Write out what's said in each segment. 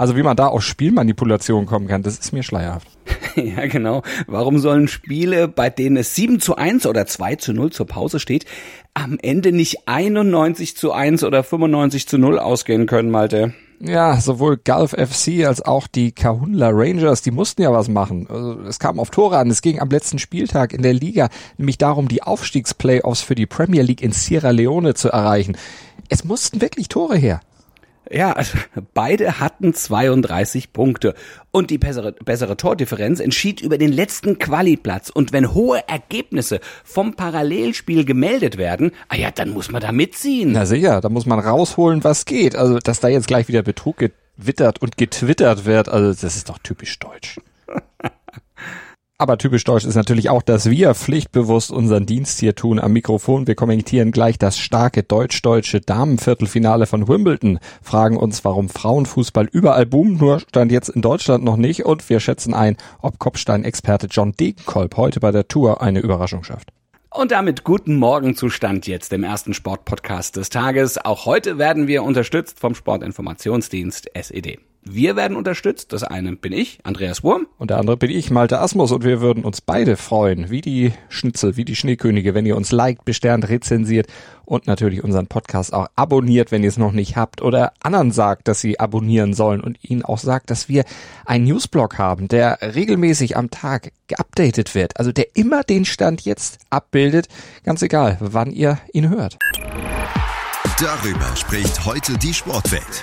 Also wie man da auf Spielmanipulation kommen kann, das ist mir schleierhaft. ja, genau. Warum sollen Spiele, bei denen es 7 zu 1 oder 2 zu 0 zur Pause steht, am Ende nicht 91 zu 1 oder 95 zu 0 ausgehen können, Malte? Ja, sowohl Gulf FC als auch die Kahunla Rangers, die mussten ja was machen. Also, es kam auf Tore an. Es ging am letzten Spieltag in der Liga nämlich darum, die Aufstiegsplayoffs für die Premier League in Sierra Leone zu erreichen. Es mussten wirklich Tore her. Ja, also beide hatten 32 Punkte. Und die bessere, bessere Tordifferenz entschied über den letzten Qualiplatz. Und wenn hohe Ergebnisse vom Parallelspiel gemeldet werden, ah ja, dann muss man da mitziehen. Na sicher, da muss man rausholen, was geht. Also, dass da jetzt gleich wieder Betrug gewittert und getwittert wird, also das ist doch typisch deutsch. Aber typisch deutsch ist natürlich auch, dass wir pflichtbewusst unseren Dienst hier tun am Mikrofon. Wir kommentieren gleich das starke deutsch-deutsche Damenviertelfinale von Wimbledon, fragen uns, warum Frauenfußball überall boomt, nur stand jetzt in Deutschland noch nicht und wir schätzen ein, ob Kopfstein-Experte John Degenkolb heute bei der Tour eine Überraschung schafft. Und damit guten Morgen Zustand jetzt im ersten Sportpodcast des Tages. Auch heute werden wir unterstützt vom Sportinformationsdienst SED. Wir werden unterstützt. Das eine bin ich, Andreas Wurm. Und der andere bin ich, Malte Asmus. Und wir würden uns beide freuen, wie die Schnitzel, wie die Schneekönige, wenn ihr uns liked, besternt, rezensiert und natürlich unseren Podcast auch abonniert, wenn ihr es noch nicht habt oder anderen sagt, dass sie abonnieren sollen und ihnen auch sagt, dass wir einen Newsblog haben, der regelmäßig am Tag geupdatet wird. Also der immer den Stand jetzt abbildet. Ganz egal, wann ihr ihn hört. Darüber spricht heute die Sportwelt.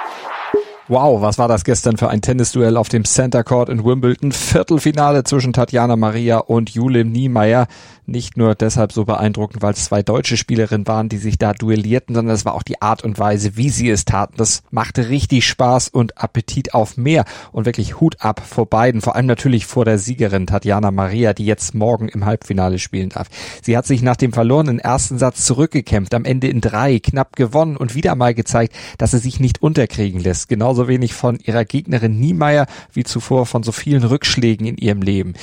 Wow, was war das gestern für ein Tennisduell auf dem Center Court in Wimbledon? Viertelfinale zwischen Tatjana Maria und Julim Niemeyer. Nicht nur deshalb so beeindruckend, weil es zwei deutsche Spielerinnen waren, die sich da duellierten, sondern es war auch die Art und Weise, wie sie es taten. Das machte richtig Spaß und Appetit auf mehr und wirklich Hut ab vor beiden. Vor allem natürlich vor der Siegerin Tatjana Maria, die jetzt morgen im Halbfinale spielen darf. Sie hat sich nach dem verlorenen ersten Satz zurückgekämpft, am Ende in drei knapp gewonnen und wieder mal gezeigt, dass sie sich nicht unterkriegen lässt. Genauso wenig von ihrer Gegnerin Niemeyer wie zuvor von so vielen Rückschlägen in ihrem Leben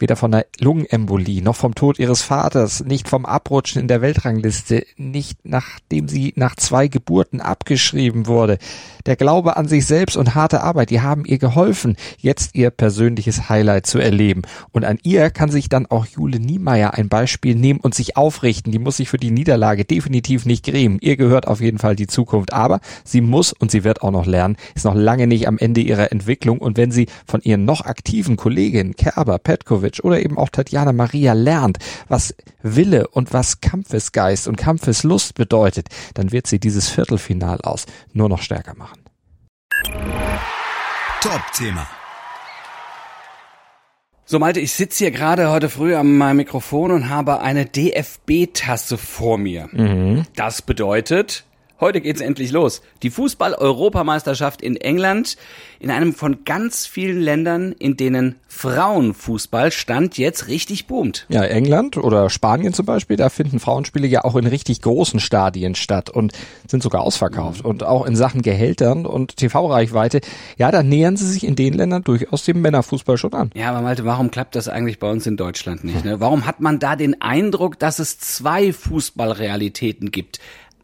weder von einer Lungenembolie noch vom Tod ihres Vaters, nicht vom Abrutschen in der Weltrangliste, nicht nachdem sie nach zwei Geburten abgeschrieben wurde. Der Glaube an sich selbst und harte Arbeit, die haben ihr geholfen, jetzt ihr persönliches Highlight zu erleben. Und an ihr kann sich dann auch Jule Niemeyer ein Beispiel nehmen und sich aufrichten. Die muss sich für die Niederlage definitiv nicht grämen. Ihr gehört auf jeden Fall die Zukunft. Aber sie muss und sie wird auch noch lernen, ist noch lange nicht am Ende ihrer Entwicklung. Und wenn sie von ihren noch aktiven Kolleginnen Kerber, Petkovic oder eben auch Tatjana Maria lernt, was Wille und was Kampfesgeist und Kampfeslust bedeutet, dann wird sie dieses Viertelfinal aus nur noch stärker machen. Top-Thema. So Malte, ich sitze hier gerade heute früh am Mikrofon und habe eine DFB-Tasse vor mir. Mhm. Das bedeutet, Heute geht's endlich los. Die Fußball-Europameisterschaft in England, in einem von ganz vielen Ländern, in denen Frauenfußball stand jetzt richtig boomt. Ja, England oder Spanien zum Beispiel, da finden Frauenspiele ja auch in richtig großen Stadien statt und sind sogar ausverkauft. Und auch in Sachen Gehältern und TV-Reichweite, ja, da nähern sie sich in den Ländern durchaus dem Männerfußball schon an. Ja, aber Malte, warum klappt das eigentlich bei uns in Deutschland nicht? Ne? Warum hat man da den Eindruck, dass es zwei Fußballrealitäten gibt?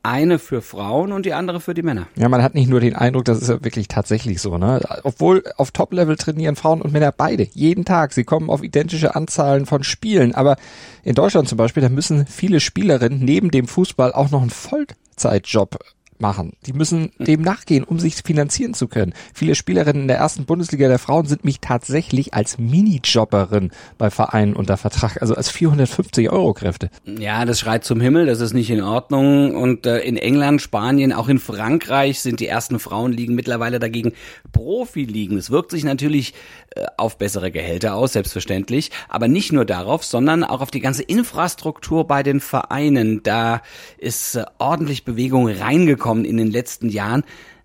Eine für Frauen und die andere für die Männer. Ja, man hat nicht nur den Eindruck, das ist ja wirklich tatsächlich so, ne? Obwohl auf Top-Level trainieren Frauen und Männer beide, jeden Tag. Sie kommen auf identische Anzahlen von Spielen. Aber in Deutschland zum Beispiel, da müssen viele Spielerinnen neben dem Fußball auch noch einen Vollzeitjob machen. Die müssen dem nachgehen, um sich finanzieren zu können. Viele Spielerinnen in der ersten Bundesliga der Frauen sind mich tatsächlich als Minijobberin bei Vereinen unter Vertrag, also als 450 Euro Kräfte. Ja, das schreit zum Himmel, das ist nicht in Ordnung. Und äh, in England, Spanien, auch in Frankreich sind die ersten Frauenligen mittlerweile dagegen Profiligen. Es wirkt sich natürlich äh, auf bessere Gehälter aus, selbstverständlich, aber nicht nur darauf, sondern auch auf die ganze Infrastruktur bei den Vereinen. Da ist äh, ordentlich Bewegung reingekommen angekommen in den letzten Jahren.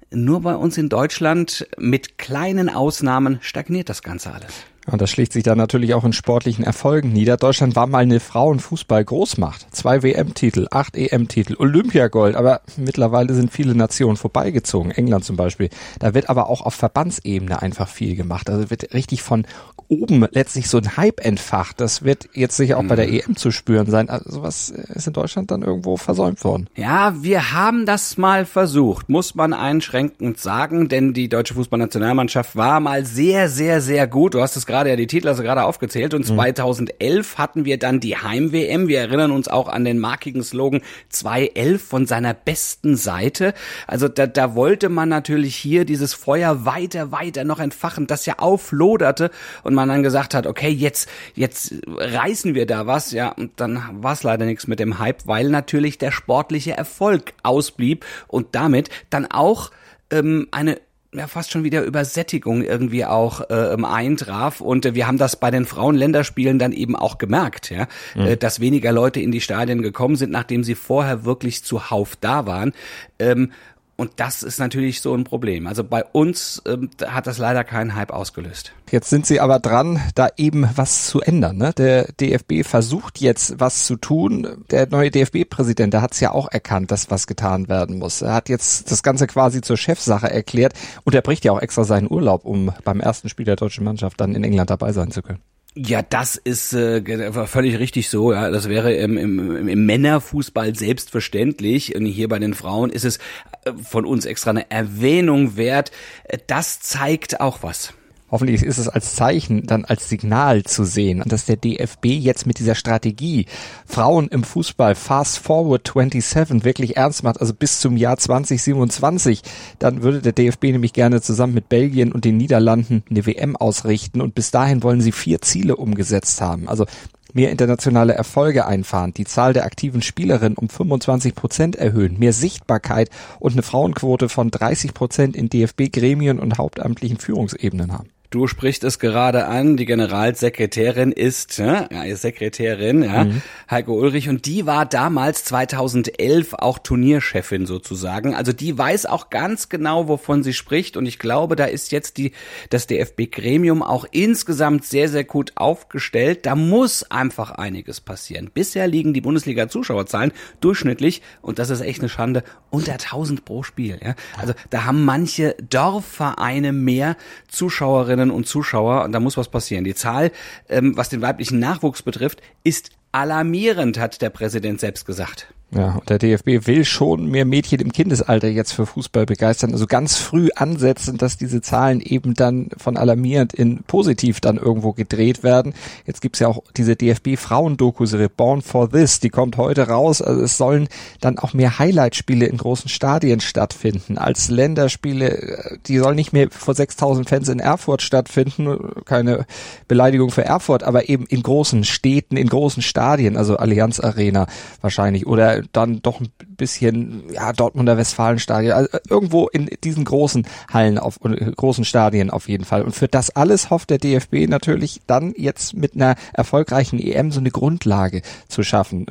Nur bei uns in Deutschland mit kleinen Ausnahmen stagniert das Ganze alles. Und das schlägt sich dann natürlich auch in sportlichen Erfolgen nieder. Deutschland war mal eine Frauenfußball-Großmacht. Zwei WM-Titel, acht EM-Titel, Olympiagold. Aber mittlerweile sind viele Nationen vorbeigezogen. England zum Beispiel. Da wird aber auch auf Verbandsebene einfach viel gemacht. Also wird richtig von oben letztlich so ein Hype entfacht. Das wird jetzt sicher auch bei der EM zu spüren sein. Also sowas ist in Deutschland dann irgendwo versäumt worden. Ja, wir haben das mal versucht, muss man einschränkend sagen, denn die deutsche Fußballnationalmannschaft war mal sehr, sehr, sehr gut. Du hast es gerade ja die Titel also gerade aufgezählt und 2011 mhm. hatten wir dann die Heim-WM. Wir erinnern uns auch an den markigen Slogan 211 von seiner besten Seite. Also da, da wollte man natürlich hier dieses Feuer weiter, weiter noch entfachen, das ja aufloderte und man dann gesagt hat, okay, jetzt, jetzt reißen wir da was, ja, und dann war es leider nichts mit dem Hype, weil natürlich der sportliche Erfolg ausblieb und damit dann auch ähm, eine ja fast schon wieder Übersättigung irgendwie auch äh, eintraf und äh, wir haben das bei den Frauenländerspielen dann eben auch gemerkt, ja, mhm. äh, dass weniger Leute in die Stadien gekommen sind, nachdem sie vorher wirklich zuhauf da waren. Ähm, und das ist natürlich so ein Problem. Also bei uns ähm, hat das leider keinen Hype ausgelöst. Jetzt sind sie aber dran, da eben was zu ändern. Ne? Der DFB versucht jetzt was zu tun. Der neue DFB-Präsident, der hat es ja auch erkannt, dass was getan werden muss. Er hat jetzt das Ganze quasi zur Chefsache erklärt und er bricht ja auch extra seinen Urlaub, um beim ersten Spiel der deutschen Mannschaft dann in England dabei sein zu können. Ja, das ist äh, völlig richtig so. Ja, das wäre im, im, im Männerfußball selbstverständlich. Und hier bei den Frauen ist es äh, von uns extra eine Erwähnung wert. Äh, das zeigt auch was. Hoffentlich ist es als Zeichen, dann als Signal zu sehen, dass der DFB jetzt mit dieser Strategie Frauen im Fußball Fast Forward 27 wirklich ernst macht, also bis zum Jahr 2027. Dann würde der DFB nämlich gerne zusammen mit Belgien und den Niederlanden eine WM ausrichten und bis dahin wollen sie vier Ziele umgesetzt haben. Also mehr internationale Erfolge einfahren, die Zahl der aktiven Spielerinnen um 25 Prozent erhöhen, mehr Sichtbarkeit und eine Frauenquote von 30 Prozent in DFB-Gremien und hauptamtlichen Führungsebenen haben. Du sprichst es gerade an, die Generalsekretärin ist, ja, Sekretärin, ja, mhm. Heiko Ulrich, und die war damals 2011 auch Turnierchefin sozusagen. Also die weiß auch ganz genau, wovon sie spricht, und ich glaube, da ist jetzt die, das DFB-Gremium auch insgesamt sehr, sehr gut aufgestellt. Da muss einfach einiges passieren. Bisher liegen die Bundesliga-Zuschauerzahlen durchschnittlich, und das ist echt eine Schande, unter 1000 pro Spiel, ja. Also da haben manche Dorfvereine mehr Zuschauerinnen Zuschauerinnen und Zuschauer und da muss was passieren. Die Zahl, ähm, was den weiblichen Nachwuchs betrifft, ist alarmierend, hat der Präsident selbst gesagt. Ja, und der DFB will schon mehr Mädchen im Kindesalter jetzt für Fußball begeistern, also ganz früh ansetzen, dass diese Zahlen eben dann von alarmierend in positiv dann irgendwo gedreht werden. Jetzt gibt's ja auch diese DFB-Frauendoku-Serie Born for This, die kommt heute raus. Also es sollen dann auch mehr Highlight-Spiele in großen Stadien stattfinden, als Länderspiele. Die sollen nicht mehr vor 6000 Fans in Erfurt stattfinden, keine Beleidigung für Erfurt, aber eben in großen Städten, in großen Stadien, also Allianz Arena wahrscheinlich oder dann doch ein bisschen, ja, Dortmunder Westfalenstadion, also irgendwo in diesen großen Hallen auf, großen Stadien auf jeden Fall. Und für das alles hofft der DFB natürlich dann jetzt mit einer erfolgreichen EM so eine Grundlage zu schaffen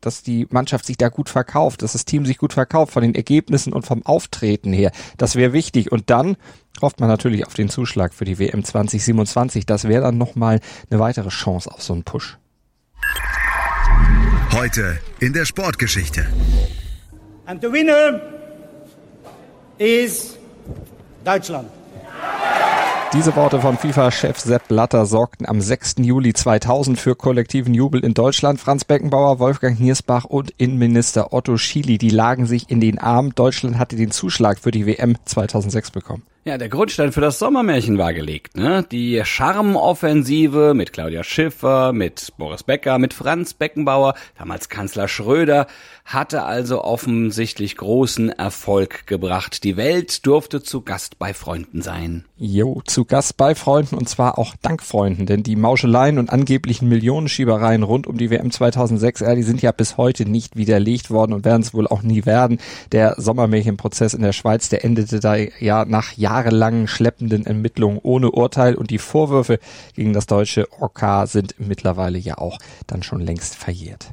dass die Mannschaft sich da gut verkauft, dass das Team sich gut verkauft von den Ergebnissen und vom Auftreten her. Das wäre wichtig. Und dann hofft man natürlich auf den Zuschlag für die WM 2027. Das wäre dann nochmal eine weitere Chance auf so einen Push. Heute in der Sportgeschichte. And the winner is Deutschland. Diese Worte von FIFA-Chef Sepp Blatter sorgten am 6. Juli 2000 für kollektiven Jubel in Deutschland. Franz Beckenbauer, Wolfgang Niersbach und Innenminister Otto Schily, die lagen sich in den Armen. Deutschland hatte den Zuschlag für die WM 2006 bekommen. Ja, der Grundstein für das Sommermärchen war gelegt. Ne? Die Charmoffensive mit Claudia Schiffer, mit Boris Becker, mit Franz Beckenbauer, damals Kanzler Schröder, hatte also offensichtlich großen Erfolg gebracht. Die Welt durfte zu Gast bei Freunden sein. Jo, zu Gast bei Freunden und zwar auch dank Freunden, denn die Mauscheleien und angeblichen Millionenschiebereien rund um die WM 2006, ja, die sind ja bis heute nicht widerlegt worden und werden es wohl auch nie werden. Der Sommermärchenprozess in der Schweiz, der endete da ja nach jahrelangen schleppenden Ermittlungen ohne Urteil und die Vorwürfe gegen das deutsche OK sind mittlerweile ja auch dann schon längst verjährt.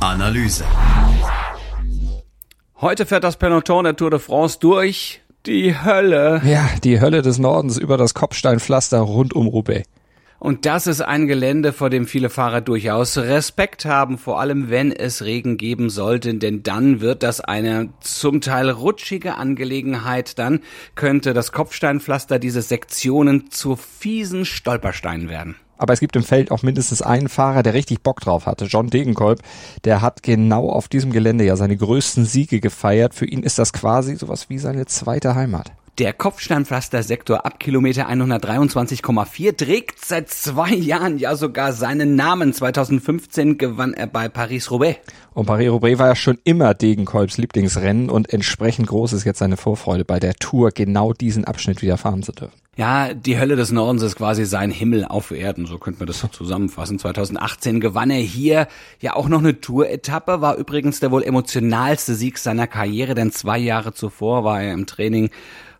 Analyse. Heute fährt das Peloton der Tour de France durch Die Hölle. Ja, die Hölle des Nordens über das Kopfsteinpflaster rund um Roubaix. Und das ist ein Gelände, vor dem viele Fahrer durchaus Respekt haben, vor allem wenn es Regen geben sollte, denn dann wird das eine zum Teil rutschige Angelegenheit. Dann könnte das Kopfsteinpflaster diese Sektionen zu fiesen Stolpersteinen werden. Aber es gibt im Feld auch mindestens einen Fahrer, der richtig Bock drauf hatte. John Degenkolb, der hat genau auf diesem Gelände ja seine größten Siege gefeiert. Für ihn ist das quasi sowas wie seine zweite Heimat. Der Kopfsteinpflastersektor ab Kilometer 123,4 trägt seit zwei Jahren ja sogar seinen Namen. 2015 gewann er bei Paris-Roubaix. Und Paris-Roubaix war ja schon immer Degenkolbs Lieblingsrennen und entsprechend groß ist jetzt seine Vorfreude bei der Tour, genau diesen Abschnitt wieder fahren zu dürfen. Ja, die Hölle des Nordens ist quasi sein Himmel auf Erden, so könnte man das zusammenfassen. 2018 gewann er hier ja auch noch eine Tour-Etappe, war übrigens der wohl emotionalste Sieg seiner Karriere, denn zwei Jahre zuvor war er im Training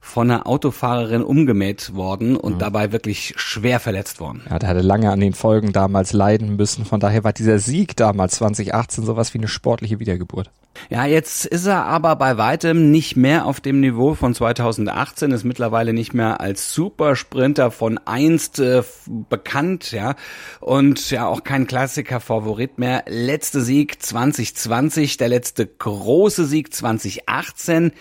von einer Autofahrerin umgemäht worden und mhm. dabei wirklich schwer verletzt worden. Ja, der hatte lange an den Folgen damals leiden müssen. Von daher war dieser Sieg damals 2018 sowas wie eine sportliche Wiedergeburt. Ja, jetzt ist er aber bei weitem nicht mehr auf dem Niveau von 2018, ist mittlerweile nicht mehr als Supersprinter von einst äh, bekannt, ja, und ja auch kein Klassiker-Favorit mehr. Letzte Sieg 2020, der letzte große Sieg 2018.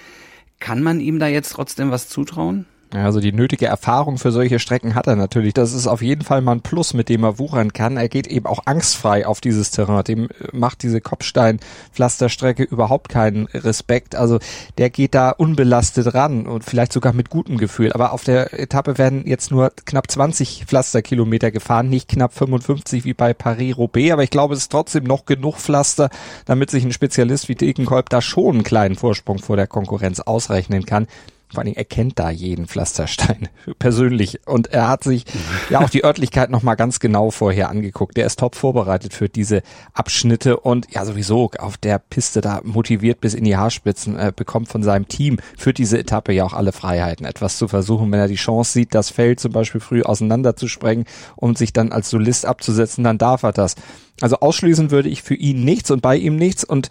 Kann man ihm da jetzt trotzdem was zutrauen? Also die nötige Erfahrung für solche Strecken hat er natürlich. Das ist auf jeden Fall mal ein Plus, mit dem er wuchern kann. Er geht eben auch angstfrei auf dieses Terrain. Dem macht diese Kopfstein-Pflasterstrecke überhaupt keinen Respekt. Also der geht da unbelastet ran und vielleicht sogar mit gutem Gefühl. Aber auf der Etappe werden jetzt nur knapp 20 Pflasterkilometer gefahren, nicht knapp 55 wie bei Paris-Roubaix. Aber ich glaube, es ist trotzdem noch genug Pflaster, damit sich ein Spezialist wie Degenkolb da schon einen kleinen Vorsprung vor der Konkurrenz ausrechnen kann. Vor allen Dingen, er kennt da jeden Pflasterstein persönlich. Und er hat sich ja auch die Örtlichkeit nochmal ganz genau vorher angeguckt. Der ist top vorbereitet für diese Abschnitte und ja sowieso auf der Piste da motiviert bis in die Haarspitzen, äh, bekommt von seinem Team für diese Etappe ja auch alle Freiheiten, etwas zu versuchen. Wenn er die Chance sieht, das Feld zum Beispiel früh auseinanderzusprengen und sich dann als Solist abzusetzen, dann darf er das. Also ausschließen würde ich für ihn nichts und bei ihm nichts und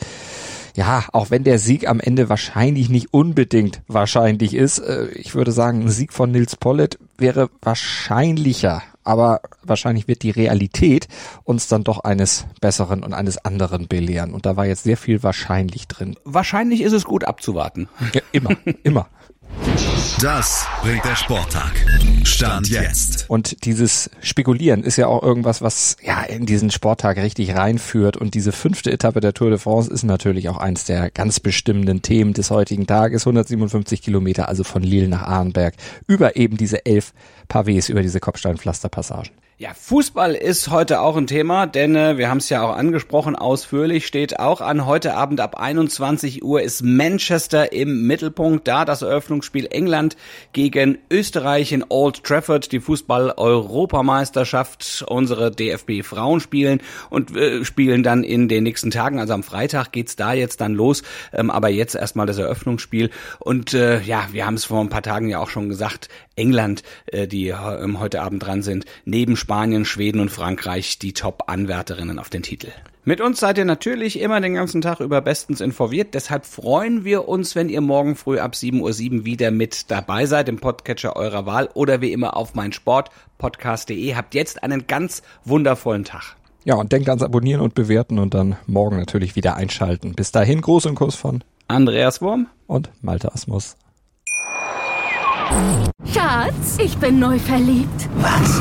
ja, auch wenn der Sieg am Ende wahrscheinlich nicht unbedingt wahrscheinlich ist, äh, ich würde sagen, ein Sieg von Nils Pollitt wäre wahrscheinlicher. Aber wahrscheinlich wird die Realität uns dann doch eines Besseren und eines anderen belehren. Und da war jetzt sehr viel wahrscheinlich drin. Wahrscheinlich ist es gut abzuwarten. Ja, immer, immer. Das bringt der Sporttag. Stand jetzt. Und dieses Spekulieren ist ja auch irgendwas, was ja in diesen Sporttag richtig reinführt. Und diese fünfte Etappe der Tour de France ist natürlich auch eins der ganz bestimmenden Themen des heutigen Tages. 157 Kilometer, also von Lille nach Arnberg, über eben diese elf Pavés, über diese Kopfsteinpflasterpassagen. Ja, Fußball ist heute auch ein Thema, denn äh, wir haben es ja auch angesprochen, ausführlich steht auch an. Heute Abend ab 21 Uhr ist Manchester im Mittelpunkt, da das Eröffnungsspiel England gegen Österreich in Old Trafford, die Fußball-Europameisterschaft, unsere DFB-Frauen spielen und äh, spielen dann in den nächsten Tagen, also am Freitag geht's da jetzt dann los, ähm, aber jetzt erstmal das Eröffnungsspiel. Und äh, ja, wir haben es vor ein paar Tagen ja auch schon gesagt, England, äh, die äh, heute Abend dran sind, neben Spanien, Schweden und Frankreich die Top-Anwärterinnen auf den Titel. Mit uns seid ihr natürlich immer den ganzen Tag über bestens informiert. Deshalb freuen wir uns, wenn ihr morgen früh ab 7.07 Uhr wieder mit dabei seid im Podcatcher eurer Wahl oder wie immer auf meinsportpodcast.de. Habt jetzt einen ganz wundervollen Tag. Ja, und denkt ans Abonnieren und Bewerten und dann morgen natürlich wieder einschalten. Bis dahin, Gruß und Kuss von Andreas Wurm und Malte Asmus. Schatz, ich bin neu verliebt. Was?